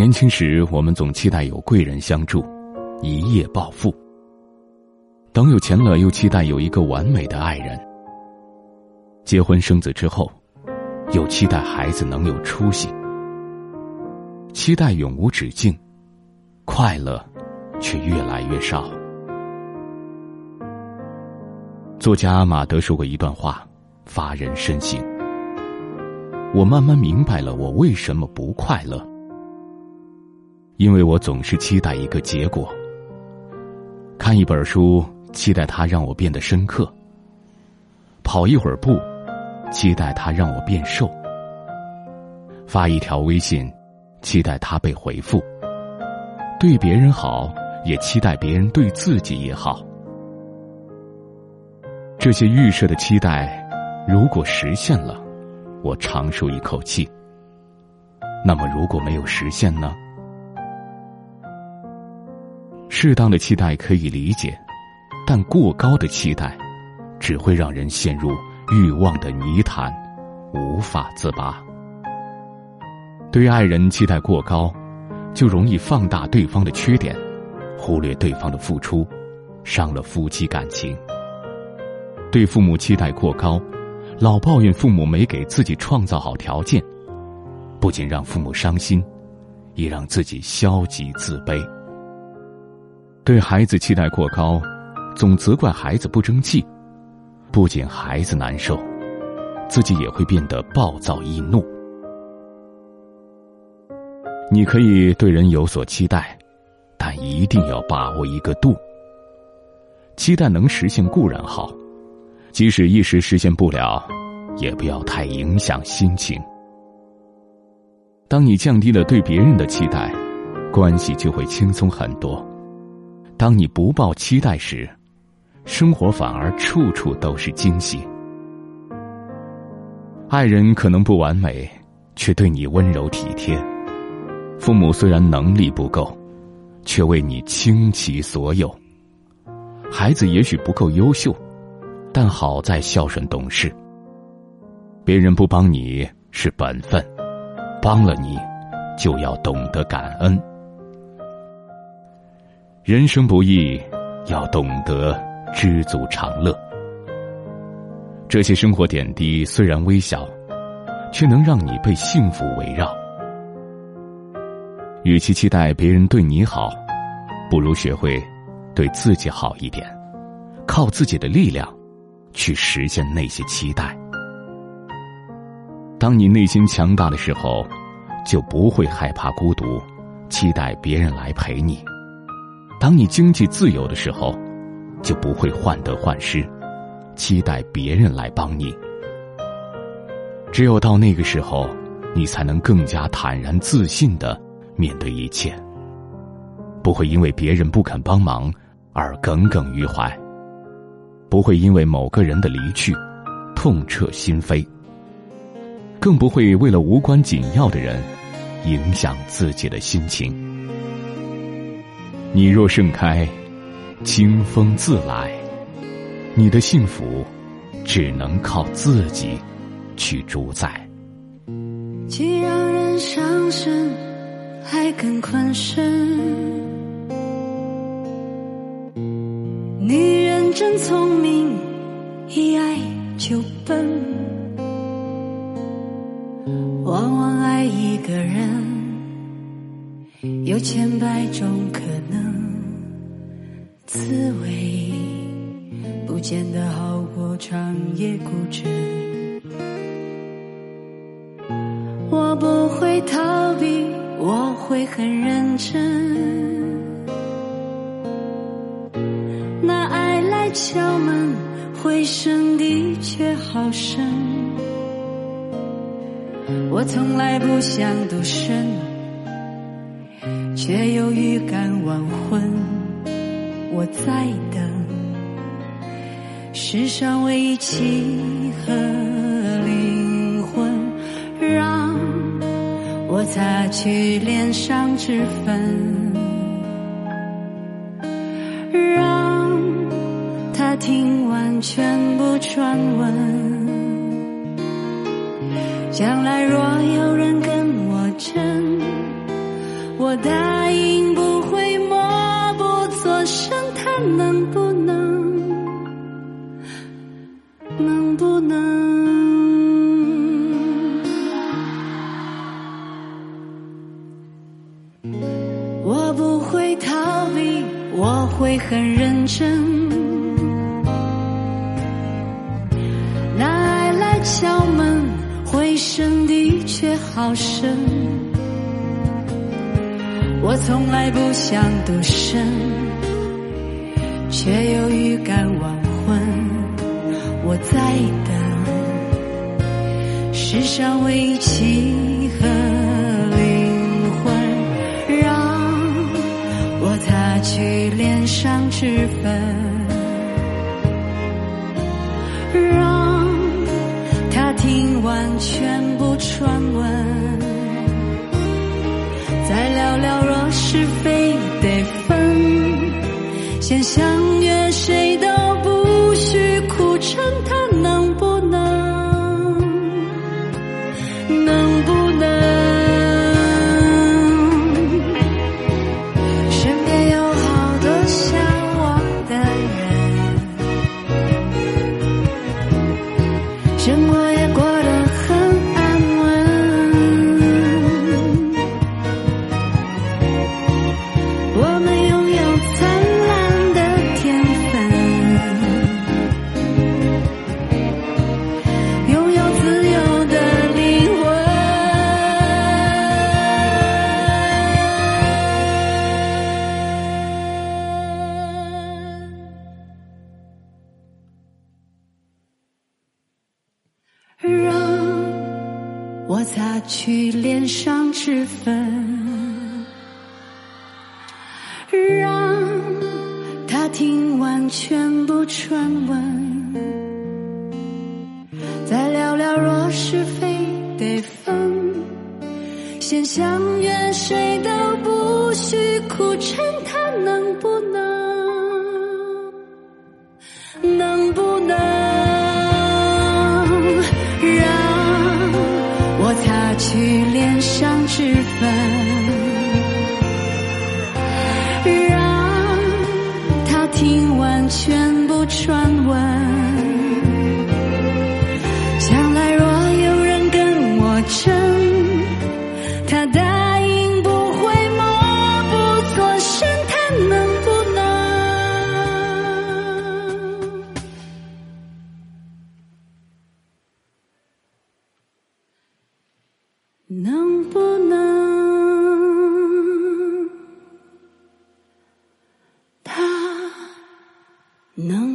年轻时，我们总期待有贵人相助，一夜暴富；等有钱了，又期待有一个完美的爱人。结婚生子之后，又期待孩子能有出息，期待永无止境，快乐却越来越少。作家马德说过一段话，发人深省。我慢慢明白了，我为什么不快乐。因为我总是期待一个结果。看一本书，期待它让我变得深刻；跑一会儿步，期待它让我变瘦；发一条微信，期待它被回复；对别人好，也期待别人对自己也好。这些预设的期待，如果实现了，我长舒一口气；那么如果没有实现呢？适当的期待可以理解，但过高的期待，只会让人陷入欲望的泥潭，无法自拔。对爱人期待过高，就容易放大对方的缺点，忽略对方的付出，伤了夫妻感情。对父母期待过高，老抱怨父母没给自己创造好条件，不仅让父母伤心，也让自己消极自卑。对孩子期待过高，总责怪孩子不争气，不仅孩子难受，自己也会变得暴躁易怒。你可以对人有所期待，但一定要把握一个度。期待能实现固然好，即使一时实现不了，也不要太影响心情。当你降低了对别人的期待，关系就会轻松很多。当你不抱期待时，生活反而处处都是惊喜。爱人可能不完美，却对你温柔体贴；父母虽然能力不够，却为你倾其所有；孩子也许不够优秀，但好在孝顺懂事。别人不帮你是本分，帮了你，就要懂得感恩。人生不易，要懂得知足常乐。这些生活点滴虽然微小，却能让你被幸福围绕。与其期待别人对你好，不如学会对自己好一点，靠自己的力量去实现那些期待。当你内心强大的时候，就不会害怕孤独，期待别人来陪你。当你经济自由的时候，就不会患得患失，期待别人来帮你。只有到那个时候，你才能更加坦然自信的面对一切，不会因为别人不肯帮忙而耿耿于怀，不会因为某个人的离去痛彻心扉，更不会为了无关紧要的人影响自己的心情。你若盛开，清风自来。你的幸福，只能靠自己去主宰。既让人伤神，还更困身。女人真聪明，一爱就笨。往往爱一个人。有千百种可能，滋味不见得好过长夜孤枕。我不会逃避，我会很认真。那爱来敲门，回声的确好深。我从来不想独身。却有预感晚婚，我在等世上唯一契合灵魂，让我擦去脸上脂粉，让他听完全部传闻，将来若有人跟我争。我答应不会默不作声，他能不能？能不能？我不会逃避，我会很认真。那爱来敲门，回声的确好深。我从来不想独身，却又预感晚婚。我在等世上唯一契合灵魂，让我擦去脸上脂粉，让他听完全部传是非得分，先相约谁都不许苦撑，他能不能？能不能？身边有好多向往的人，生活我擦去脸上脂粉。让他听完全部传闻，再聊聊若是非得分，先相约谁都不许苦撑，他能不能？能不能张脂粉？让他听完全部传闻。能